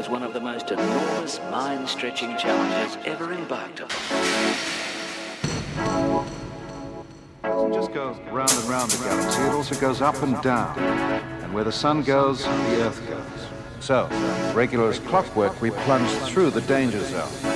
was one of the most enormous, mind-stretching challenges ever embarked upon. It just go round and round the galaxy, it also goes up and down. And where the sun goes, the earth goes. So, regular as clockwork, we plunged through the danger zone.